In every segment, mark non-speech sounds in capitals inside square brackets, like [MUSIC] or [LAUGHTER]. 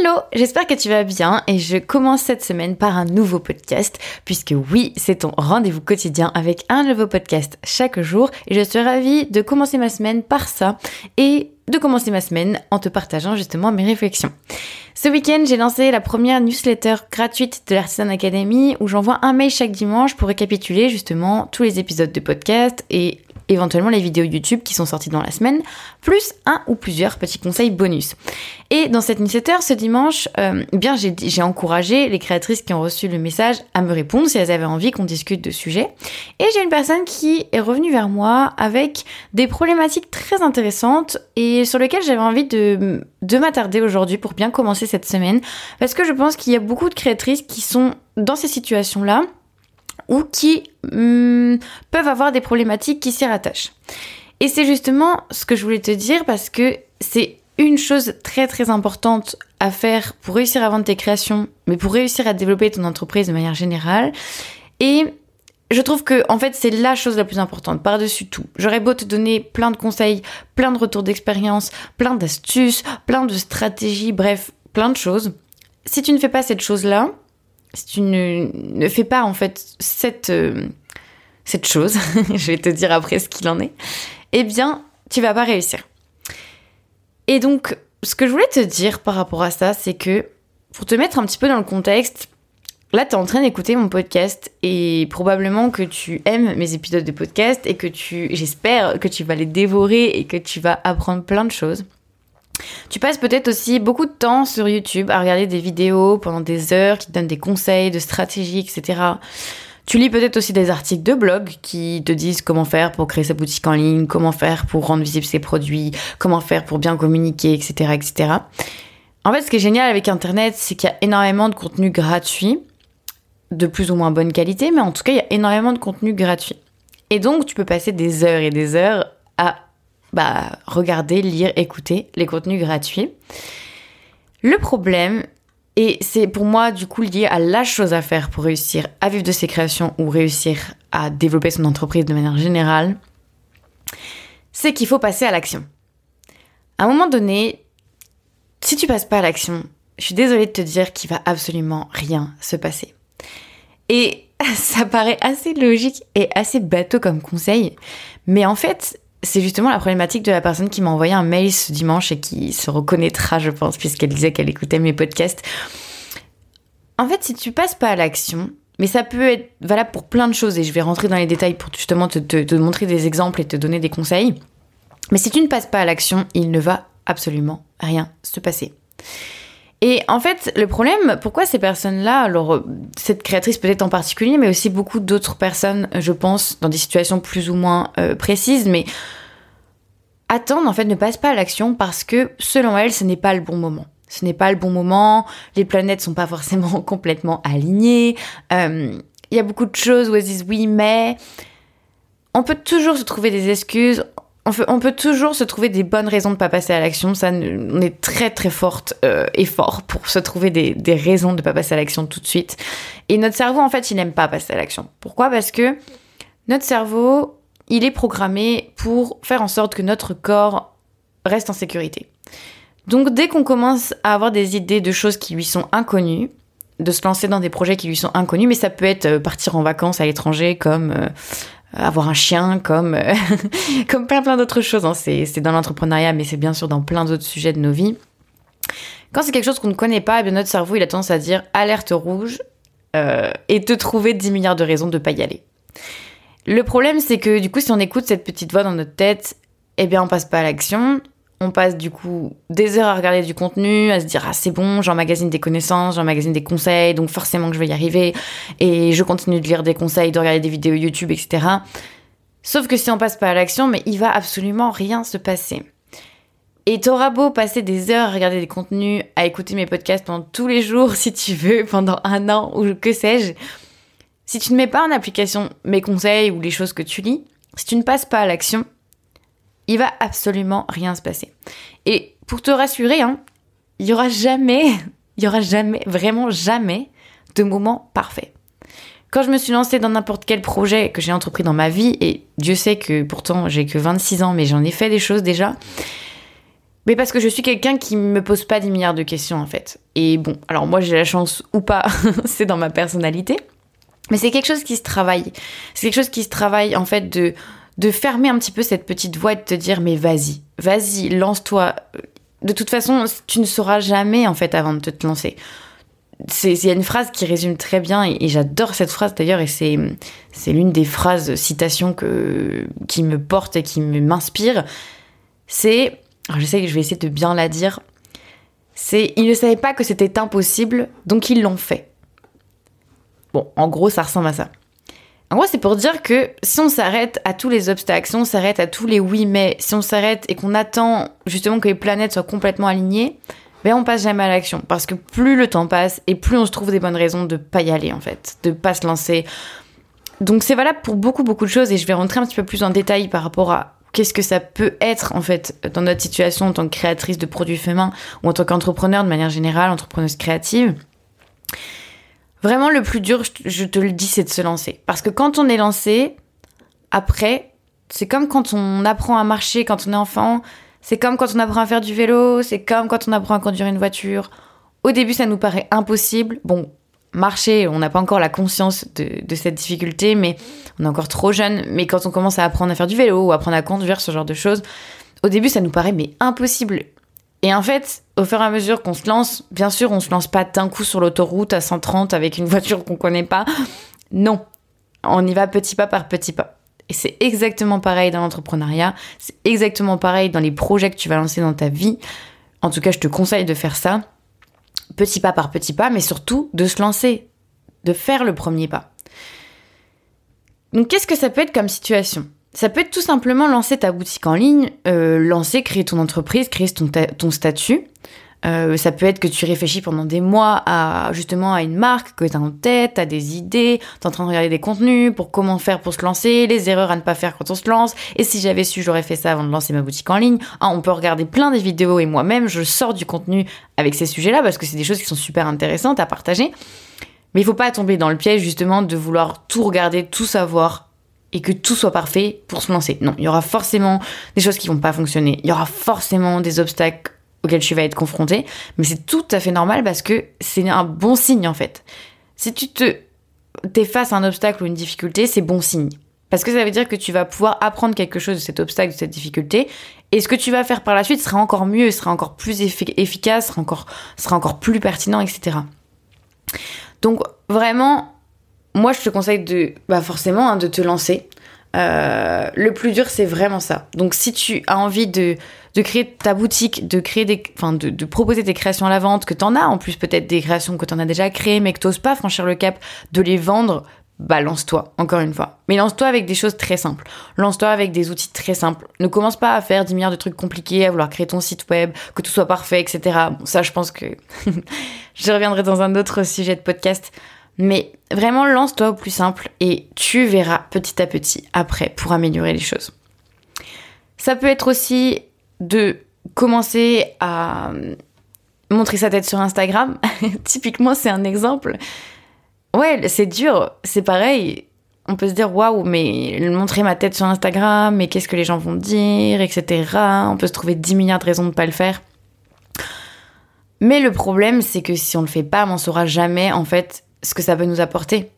Hello, j'espère que tu vas bien et je commence cette semaine par un nouveau podcast puisque oui, c'est ton rendez-vous quotidien avec un nouveau podcast chaque jour et je suis ravie de commencer ma semaine par ça et de commencer ma semaine en te partageant justement mes réflexions. Ce week-end, j'ai lancé la première newsletter gratuite de l'Artisan Academy où j'envoie un mail chaque dimanche pour récapituler justement tous les épisodes de podcast et éventuellement les vidéos YouTube qui sont sorties dans la semaine, plus un ou plusieurs petits conseils bonus. Et dans cette newsletter, ce dimanche, euh, bien j'ai encouragé les créatrices qui ont reçu le message à me répondre si elles avaient envie qu'on discute de sujet. Et j'ai une personne qui est revenue vers moi avec des problématiques très intéressantes et sur lesquelles j'avais envie de, de m'attarder aujourd'hui pour bien commencer cette semaine. Parce que je pense qu'il y a beaucoup de créatrices qui sont dans ces situations-là ou qui hmm, peuvent avoir des problématiques qui s'y rattachent. Et c'est justement ce que je voulais te dire parce que c'est une chose très très importante à faire pour réussir à vendre tes créations, mais pour réussir à développer ton entreprise de manière générale. Et je trouve que en fait c'est la chose la plus importante par-dessus tout. J'aurais beau te donner plein de conseils, plein de retours d'expérience, plein d'astuces, plein de stratégies, bref, plein de choses. Si tu ne fais pas cette chose-là, si tu ne, fais pas en fait cette, euh, cette chose, [LAUGHS] je vais te dire après ce qu'il en est, eh bien, tu vas pas réussir. Et donc, ce que je voulais te dire par rapport à ça, c'est que pour te mettre un petit peu dans le contexte, là, tu es en train d'écouter mon podcast et probablement que tu aimes mes épisodes de podcast et que tu, j'espère que tu vas les dévorer et que tu vas apprendre plein de choses. Tu passes peut-être aussi beaucoup de temps sur YouTube à regarder des vidéos pendant des heures qui te donnent des conseils de stratégie, etc. Tu lis peut-être aussi des articles de blog qui te disent comment faire pour créer sa boutique en ligne, comment faire pour rendre visibles ses produits, comment faire pour bien communiquer, etc., etc. En fait, ce qui est génial avec Internet, c'est qu'il y a énormément de contenu gratuit, de plus ou moins bonne qualité, mais en tout cas, il y a énormément de contenu gratuit. Et donc, tu peux passer des heures et des heures à bah, regarder, lire, écouter les contenus gratuits. Le problème, et c'est pour moi du coup lié à la chose à faire pour réussir à vivre de ses créations ou réussir à développer son entreprise de manière générale, c'est qu'il faut passer à l'action. À un moment donné, si tu passes pas à l'action, je suis désolée de te dire qu'il va absolument rien se passer. Et [LAUGHS] ça paraît assez logique et assez bateau comme conseil, mais en fait, c'est justement la problématique de la personne qui m'a envoyé un mail ce dimanche et qui se reconnaîtra, je pense, puisqu'elle disait qu'elle écoutait mes podcasts. En fait, si tu passes pas à l'action, mais ça peut être valable pour plein de choses et je vais rentrer dans les détails pour justement te, te montrer des exemples et te donner des conseils. Mais si tu ne passes pas à l'action, il ne va absolument rien se passer. Et en fait, le problème, pourquoi ces personnes-là, alors cette créatrice peut-être en particulier, mais aussi beaucoup d'autres personnes, je pense, dans des situations plus ou moins euh, précises, mais attendent en fait ne passent pas à l'action parce que selon elles, ce n'est pas le bon moment. Ce n'est pas le bon moment, les planètes sont pas forcément [LAUGHS] complètement alignées, euh, il y a beaucoup de choses où elles disent oui mais... On peut toujours se trouver des excuses, on peut, toujours se trouver des bonnes raisons de pas passer à l'action. Ça, on est très très forte euh, et fort pour se trouver des, raisons de pas passer à l'action tout de suite. Et notre cerveau, en fait, il n'aime pas passer à l'action. Pourquoi? Parce que notre cerveau, il est programmé pour faire en sorte que notre corps reste en sécurité. Donc, dès qu'on commence à avoir des idées de choses qui lui sont inconnues, de se lancer dans des projets qui lui sont inconnus, mais ça peut être euh, partir en vacances à l'étranger, comme euh, euh, avoir un chien, comme, euh, [LAUGHS] comme plein plein d'autres choses. Hein. C'est dans l'entrepreneuriat, mais c'est bien sûr dans plein d'autres sujets de nos vies. Quand c'est quelque chose qu'on ne connaît pas, eh notre cerveau il a tendance à dire alerte rouge euh, et te trouver 10 milliards de raisons de ne pas y aller. Le problème, c'est que du coup, si on écoute cette petite voix dans notre tête, eh bien, on passe pas à l'action on passe du coup des heures à regarder du contenu, à se dire ah c'est bon, j'emmagasine des connaissances, j'emmagasine des conseils, donc forcément que je vais y arriver, et je continue de lire des conseils, de regarder des vidéos YouTube, etc. Sauf que si on passe pas à l'action, mais il va absolument rien se passer. Et t'auras beau passer des heures à regarder des contenus, à écouter mes podcasts pendant tous les jours [LAUGHS] si tu veux, pendant un an ou que sais-je, si tu ne mets pas en application mes conseils ou les choses que tu lis, si tu ne passes pas à l'action, il va absolument rien se passer. Et pour te rassurer, hein, il y aura jamais, [LAUGHS] il y aura jamais, vraiment jamais de moment parfait. Quand je me suis lancée dans n'importe quel projet que j'ai entrepris dans ma vie, et Dieu sait que pourtant j'ai que 26 ans, mais j'en ai fait des choses déjà, Mais parce que je suis quelqu'un qui me pose pas 10 milliards de questions en fait. Et bon, alors moi j'ai la chance ou pas, [LAUGHS] c'est dans ma personnalité. Mais c'est quelque chose qui se travaille. C'est quelque chose qui se travaille en fait de, de fermer un petit peu cette petite voix et de te dire mais vas-y, vas-y, lance-toi. De toute façon, tu ne sauras jamais en fait avant de te lancer. Il y a une phrase qui résume très bien et, j'adore cette phrase d'ailleurs et c'est l'une des phrases citations que qui me porte et qui m'inspire. C'est je sais que je vais essayer de bien la dire. C'est ils ne savaient pas que c'était impossible donc ils l'ont fait. Bon, en gros, ça ressemble à ça. En gros, c'est pour dire que si on s'arrête à tous les obstacles, si on s'arrête à tous les oui mais, si on s'arrête et qu'on attend justement que les planètes soient complètement alignées, ben on passe jamais à l'action. Parce que plus le temps passe et plus on se trouve des bonnes raisons de pas y aller en fait, de pas se lancer. Donc c'est valable pour beaucoup beaucoup de choses et je vais rentrer un petit peu plus en détail par rapport à qu'est-ce que ça peut être en fait dans notre situation en tant que créatrice de produits féminins ou en tant qu'entrepreneur de manière générale, entrepreneuse créative. Vraiment, le plus dur, je te le dis, c'est de se lancer. Parce que quand on est lancé, après, c'est comme quand on apprend à marcher quand on est enfant, c'est comme quand on apprend à faire du vélo, c'est comme quand on apprend à conduire une voiture. Au début, ça nous paraît impossible. Bon, marcher, on n'a pas encore la conscience de, cette difficulté, mais on est encore trop jeune. Mais quand on commence à apprendre à faire du vélo ou apprendre à conduire, ce genre de choses, au début, ça nous paraît mais impossible. Et en fait, au fur et à mesure qu'on se lance, bien sûr, on se lance pas d'un coup sur l'autoroute à 130 avec une [LAUGHS] voiture qu'on connaît pas. Non. On y va petit pas par petit pas. Et c'est exactement pareil dans l'entrepreneuriat. C'est exactement pareil dans les projets que tu vas lancer dans ta vie. En tout cas, je te conseille de faire ça. Petit pas par petit pas, mais surtout de se lancer. De faire le premier pas. Donc, qu'est-ce que ça peut être comme situation? Ça peut être tout simplement lancer ta boutique en ligne, euh, lancer, créer ton entreprise, créer ton, ton statut. Euh, ça peut être que tu réfléchis pendant des mois à justement à une marque que tu as en tête, tu as des idées, tu en train de regarder des contenus pour comment faire pour se lancer, les erreurs à ne pas faire quand on se lance. Et si j'avais su, j'aurais fait ça avant de lancer ma boutique en ligne. Ah, on peut regarder plein de vidéos et moi-même, je sors du contenu avec ces sujets-là parce que c'est des choses qui sont super intéressantes à partager. Mais il faut pas tomber dans le piège justement de vouloir tout regarder, tout savoir et que tout soit parfait pour se lancer. Non, il y aura forcément des choses qui vont pas fonctionner. Il y aura forcément des obstacles auxquels tu vas être confronté, mais c'est tout à fait normal parce que c'est un bon signe en fait. Si tu te t'es face à un obstacle ou une difficulté, c'est bon signe. Parce que ça veut dire que tu vas pouvoir apprendre quelque chose de cet obstacle, de cette difficulté, et ce que tu vas faire par la suite sera encore mieux, sera encore plus efficace, sera encore, sera encore plus pertinent, etc. Donc vraiment, moi, je te conseille de, bah forcément, hein, de te lancer. Euh, le plus dur, c'est vraiment ça. Donc, si tu as envie de, de créer ta boutique, de créer des, enfin, de, proposer tes créations à la vente, que t'en as, en plus peut-être des créations que t'en as déjà créées, mais que t'oses pas franchir le cap de les vendre, bah lance-toi, encore une fois. Mais lance-toi avec des choses très simples. Lance-toi avec des outils très simples. Ne commence pas à faire 10 milliards de trucs compliqués, à vouloir créer ton site web, que tout soit parfait, etc. Bon, ça, je pense que [LAUGHS] je reviendrai dans un autre sujet de podcast. Mais vraiment, lance-toi au plus simple et tu verras petit à petit après pour améliorer les choses. Ça peut être aussi de commencer à montrer sa tête sur Instagram. [LAUGHS] Typiquement, c'est un exemple. Ouais, c'est dur, c'est pareil. On peut se dire waouh, mais montrer ma tête sur Instagram, mais qu'est-ce que les gens vont dire, etc. On peut se trouver 10 milliards de raisons de ne pas le faire. Mais le problème, c'est que si on le fait pas, on saura jamais en fait ce que ça peut nous apporter.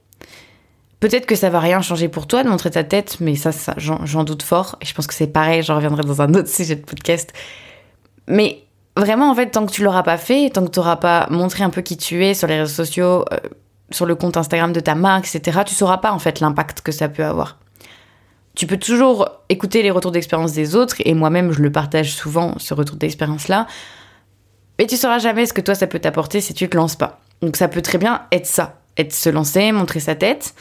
Peut-être que ça va rien changer pour toi de montrer ta tête, mais ça, j'en doute fort. Et je pense que c'est pareil, j'en reviendrai dans un autre [LAUGHS] sujet de podcast. Mais vraiment, en fait, tant que tu l'auras pas fait, tant que tu n'auras pas montré un peu qui tu es sur les réseaux sociaux, euh, sur le compte Instagram de ta marque, etc., tu sauras pas en fait l'impact que ça peut avoir. Tu peux toujours écouter les retours d'expérience des autres, et moi-même, je le partage souvent, ce retour d'expérience-là. Mais tu sauras jamais ce que toi, ça peut t'apporter si tu te lances pas. Donc ça peut très bien être ça, être se lancer, montrer sa tête.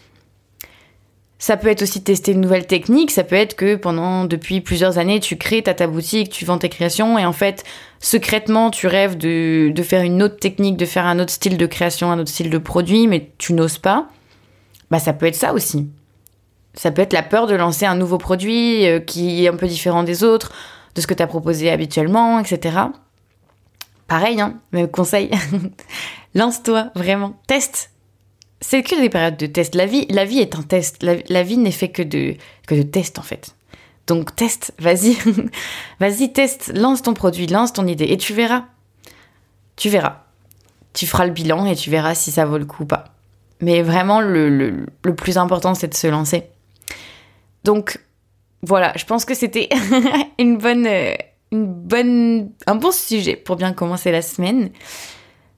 Ça peut être aussi tester une nouvelle technique, ça peut être que pendant depuis plusieurs années tu crées ta, boutique, tu vends tes créations et en fait secrètement tu rêves de, de faire une autre technique, de faire un autre style de création, un autre style de produit, mais tu n'oses pas. Bah ça peut être ça aussi. Ça peut être la peur de lancer un nouveau produit euh, qui est un peu différent des autres, de ce que tu as proposé habituellement, etc. Pareil, hein, même conseil. [LAUGHS] Lance-toi, vraiment. Teste. C'est que des périodes de test. La vie, la vie est un test. La, vie n'est fait que de, que de tests, en fait. Donc teste, vas-y. [LAUGHS] vas-y, teste, lance ton produit, lance ton idée et tu verras. Tu verras. Tu feras le bilan et tu verras si ça vaut le coup ou pas. Mais vraiment, le, le plus important, c'est de se lancer. Donc, voilà, je pense que c'était [LAUGHS] une bonne, euh, une bonne, un bon sujet pour bien commencer la semaine.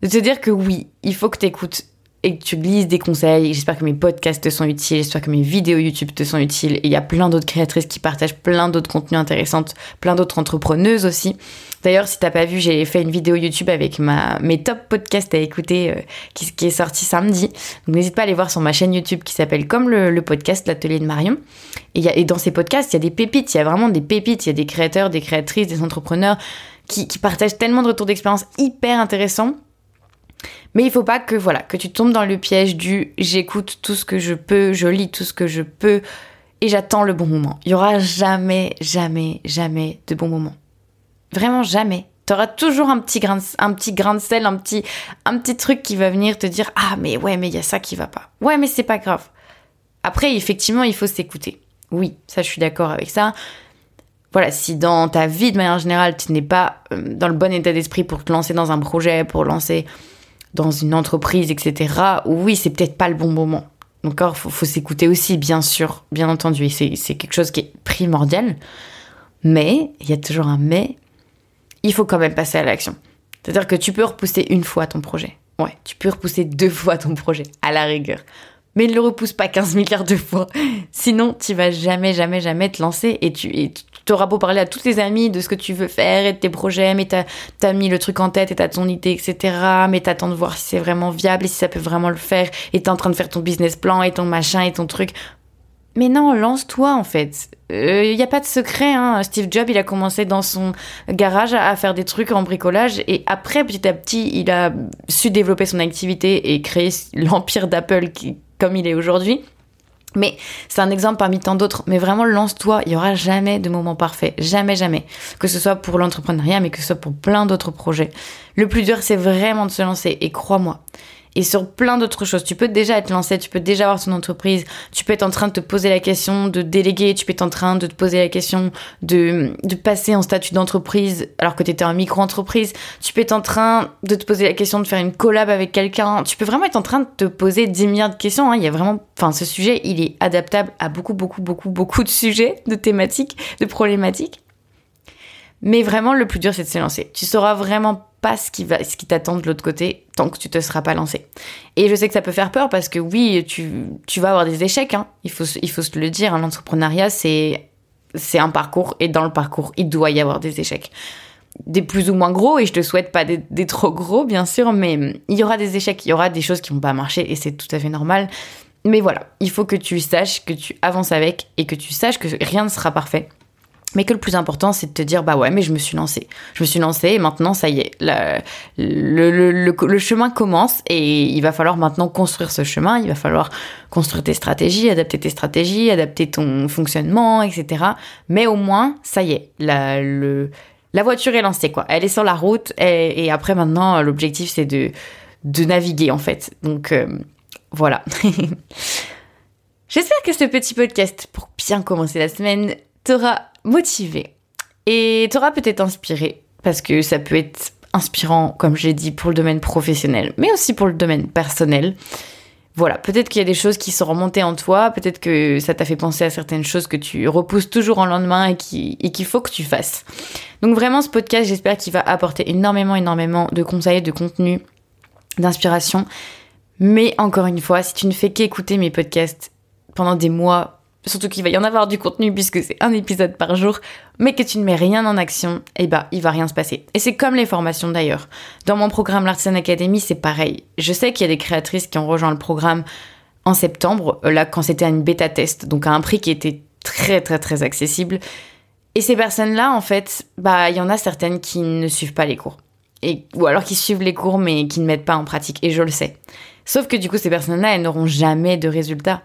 De te dire que oui, il faut que tu écoutes et que tu lises des conseils. J'espère que mes podcasts te sont utiles, j'espère que mes vidéos YouTube te sont utiles. Et il y a plein d'autres créatrices qui partagent plein d'autres contenus intéressants, plein d'autres entrepreneuses aussi. D'ailleurs, si t'as pas vu, j'ai fait une vidéo YouTube avec ma, mes top podcasts à écouter euh, qui, qui, est sorti samedi. Donc n'hésite pas à aller voir sur ma chaîne YouTube qui s'appelle comme le, podcast L'Atelier de Marion. Et, y a, et dans ces podcasts, il y a des pépites, il y a vraiment des pépites, il y a des créateurs, des créatrices, des entrepreneurs qui, qui partagent tellement de retours d'expérience hyper intéressants mais il faut pas que voilà, que tu tombes dans le piège du j'écoute tout ce que je peux, je lis tout ce que je peux et j'attends le bon moment. Il y aura jamais jamais jamais de bon moment. Vraiment jamais. Tu auras toujours un petit grain de, un petit grain de sel, un petit un petit truc qui va venir te dire "Ah mais ouais, mais il y a ça qui va pas." Ouais, mais c'est pas grave. Après effectivement, il faut s'écouter. Oui, ça je suis d'accord avec ça voilà, si dans ta vie de manière générale, tu n'es pas euh, dans le bon état d'esprit pour te lancer dans un projet, pour lancer dans une entreprise, etc., oui, c'est peut-être pas le bon moment. Encore, faut, faut s'écouter aussi, bien sûr, bien entendu. C'est quelque chose qui est primordial. Mais, il y a toujours un mais, il faut quand même passer à l'action. C'est-à-dire que tu peux repousser une fois ton projet. Ouais, tu peux repousser deux fois ton projet, à la rigueur. Mais ne le repousse pas 15 milliards de fois. Sinon, tu vas jamais, jamais, jamais te lancer et tu, et auras beau parler à tous tes amis de ce que tu veux faire et de tes projets, mais t'as as mis le truc en tête et t'as ton idée, etc. Mais t'attends de voir si c'est vraiment viable et si ça peut vraiment le faire. Et t'es en train de faire ton business plan et ton machin et ton truc. Mais non, lance-toi en fait. Il euh, n'y a pas de secret. Hein. Steve Jobs, il a commencé dans son garage à faire des trucs en bricolage et après, petit à petit, il a su développer son activité et créer l'empire d'Apple comme il est aujourd'hui. Mais c'est un exemple parmi tant d'autres. Mais vraiment, lance-toi. Il y aura jamais de moment parfait. Jamais, jamais. Que ce soit pour l'entrepreneuriat, mais que ce soit pour plein d'autres projets. Le plus dur, c'est vraiment de se lancer. Et crois-moi, et sur plein d'autres choses. Tu peux déjà être lancé, tu peux déjà avoir ton entreprise, tu peux être en train de te poser la question de déléguer, tu peux être en train de te poser la question de, passer en statut d'entreprise alors que tu étais en micro-entreprise, tu peux être en train de te poser la question de faire une collab avec quelqu'un, tu peux vraiment être en train de te poser 10 milliards de questions. Hein. Il y a vraiment, enfin, ce sujet, il est adaptable à beaucoup, beaucoup, beaucoup, beaucoup de sujets, de thématiques, de problématiques. Mais vraiment, le plus dur, c'est de se lancer. Tu sauras vraiment pas ce qui, va, ce qui t'attend de l'autre côté tant que tu te seras pas lancé. Et je sais que ça peut faire peur parce que oui, tu, tu vas avoir des échecs. Hein. Il, faut, il faut se le dire. Hein. L'entrepreneuriat, c'est, c'est un parcours. Et dans le parcours, il doit y avoir des échecs. Des plus ou moins gros. Et je te souhaite pas des, des trop gros, bien sûr. Mais il y aura des échecs. Il y aura des choses qui vont pas marcher. Et c'est tout à fait normal. Mais voilà, il faut que tu saches que tu avances avec et que tu saches que rien ne sera parfait mais que le plus important, c'est de te dire, bah ouais, mais je me suis lancée. Je me suis lancée et maintenant, ça y est, le, le, le, chemin commence et il va falloir maintenant construire ce chemin, il va falloir construire tes stratégies, adapter tes stratégies, adapter ton fonctionnement, etc. Mais au moins, ça y est, la, le, la voiture est lancée, quoi. Elle est sur la route et, après, maintenant, l'objectif, c'est de, de naviguer, en fait. Donc, euh, voilà. [LAUGHS] J'espère que ce petit podcast, pour bien commencer la semaine, t'aura motivé et t'aura peut-être inspiré parce que ça peut être inspirant, comme j'ai dit, pour le domaine professionnel, mais aussi pour le domaine personnel. Voilà, peut-être qu'il y a des choses qui sont remontées en toi, peut-être que ça t'a fait penser à certaines choses que tu repousses toujours en lendemain et qu'il faut que tu fasses. Donc vraiment, ce podcast, j'espère qu'il va apporter énormément, énormément de conseils, de contenu, d'inspiration. Mais encore une fois, si tu ne fais qu'écouter mes podcasts pendant des mois, surtout qu'il va y en avoir du contenu puisque c'est un épisode par jour, mais que tu ne mets rien en action, eh ben, il va rien se passer. Et c'est comme les formations d'ailleurs. Dans mon programme l'Artisan Academy, c'est pareil. Je sais qu'il y a des créatrices qui ont rejoint le programme en septembre, euh, là, quand c'était une bêta test, donc à un prix qui était très, très, très accessible. Et ces personnes-là, en fait, bah, il y en a certaines qui ne suivent pas les cours. Et, ou alors qui suivent les cours mais qui ne mettent pas en pratique. Et je le sais. Sauf que du coup, ces personnes-là, elles n'auront jamais de résultats.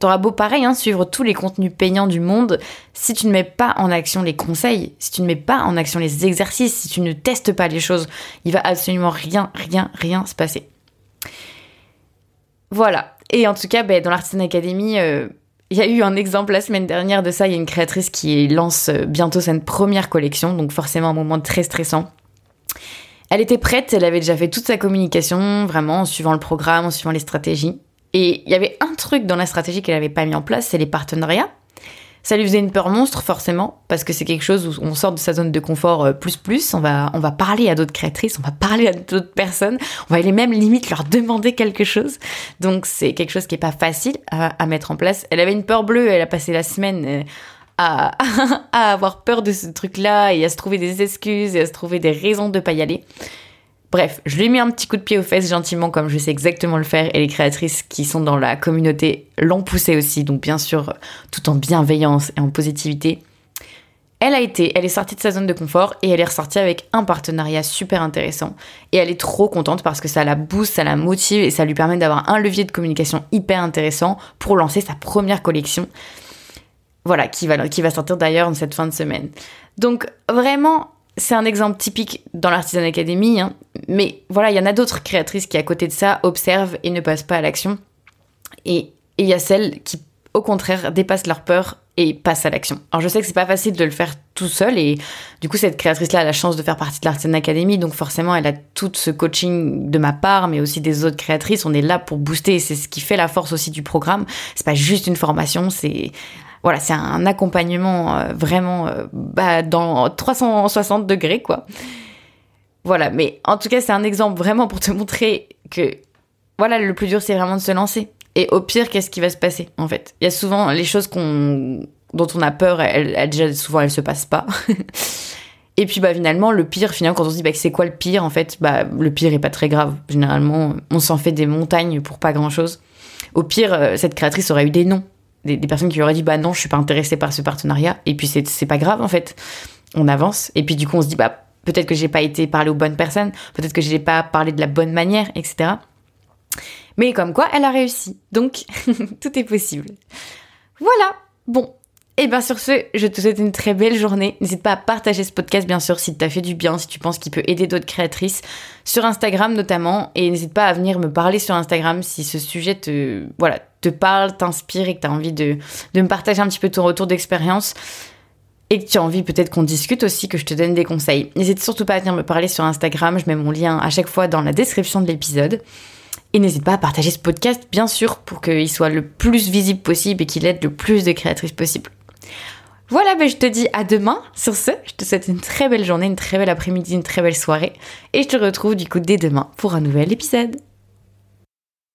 T'auras beau pareil, hein, suivre tous les contenus payants du monde, si tu ne mets pas en action les conseils, si tu ne mets pas en action les exercices, si tu ne testes pas les choses, il va absolument rien, rien, rien se passer. Voilà. Et en tout cas, ben, dans l'Artisan Academy, euh, il y a eu un exemple la semaine dernière de ça. Il y a une créatrice qui lance euh, bientôt sa première collection, donc forcément un moment très stressant. Elle était prête, elle avait déjà fait toute sa communication, vraiment en suivant le programme, en suivant les stratégies. Et il y avait un truc dans la stratégie qu'elle n'avait pas mis en place, c'est les partenariats. Ça lui faisait une peur monstre, forcément, parce que c'est quelque chose où on sort de sa zone de confort euh, plus plus. On va, on va parler à d'autres créatrices, on va parler à d'autres personnes, on va aller même limite leur demander quelque chose. Donc c'est quelque chose qui est pas facile à, mettre en place. Elle avait une peur bleue, elle a passé la semaine. Euh, à, [LAUGHS] à, avoir peur de ce truc-là et à se trouver des excuses et à se trouver des raisons de pas y aller. Bref, je lui ai mis un petit coup de pied aux fesses gentiment comme je sais exactement le faire et les créatrices qui sont dans la communauté l'ont poussé aussi, donc bien sûr tout en bienveillance et en positivité. Elle a été, elle est sortie de sa zone de confort et elle est ressortie avec un partenariat super intéressant. Et elle est trop contente parce que ça la booste, ça la motive et ça lui permet d'avoir un levier de communication hyper intéressant pour lancer sa première collection. Voilà, qui va, qui va sortir d'ailleurs en cette fin de semaine. Donc vraiment, c'est un exemple typique dans l'Artisan Academy, hein. mais voilà, il y en a d'autres créatrices qui, à côté de ça, observent et ne passent pas à l'action. Et il y a celles qui, au contraire, dépassent leur peur et passent à l'action. Alors je sais que c'est pas facile de le faire tout seul et du coup cette créatrice-là a la chance de faire partie de l'Artisan Academy, donc forcément elle a tout ce coaching de ma part, mais aussi des autres créatrices. On est là pour booster, c'est ce qui fait la force aussi du programme. C'est pas juste une formation, c'est voilà, c'est un accompagnement euh, vraiment euh, bah, dans 360 degrés, quoi. Voilà, mais en tout cas, c'est un exemple vraiment pour te [LAUGHS] montrer que, voilà, le plus dur, c'est vraiment de se lancer. Et au pire, qu'est-ce qui va se passer, en fait? Il y a souvent les choses qu'on, dont on a peur, elles, déjà, souvent, elles se passent pas. [LAUGHS] Et puis bah finalement le pire finalement quand on se dit bah, c'est quoi le pire en fait bah le pire est pas très grave généralement on s'en fait des montagnes pour pas grand chose. Au pire euh, cette créatrice aurait eu des noms des, personnes qui auraient dit bah non, je suis pas intéressée par ce partenariat. Et puis c'est pas grave en fait. On avance. Et puis du coup, on se dit bah peut-être que j'ai pas été parlé aux bonnes personnes, peut-être que j'ai pas parlé de la bonne manière, etc. Mais comme quoi, elle a réussi. Donc [LAUGHS] tout est possible. Voilà. Bon, et bien sur ce, je te souhaite une très belle journée. N'hésite pas à partager ce podcast bien sûr si t'as fait du bien, si tu penses qu'il peut aider d'autres créatrices, sur Instagram notamment. Et n'hésite pas à venir me parler sur Instagram si ce sujet te, voilà, te parle, t'inspire et que tu as envie de, me partager un petit peu ton retour d'expérience. Et que tu as envie peut-être qu'on discute aussi, que je te donne des conseils. N'hésite surtout pas à venir me parler sur Instagram, je mets mon lien à chaque fois dans la description de l'épisode. Et n'hésite pas à partager ce podcast, bien sûr, pour qu'il soit le plus visible possible et qu'il aide le plus de créatrices possible. Voilà, ben je te dis à demain. Sur ce, je te souhaite une très belle journée, une très belle après-midi, une très belle soirée. Et je te retrouve du coup dès demain pour un nouvel épisode.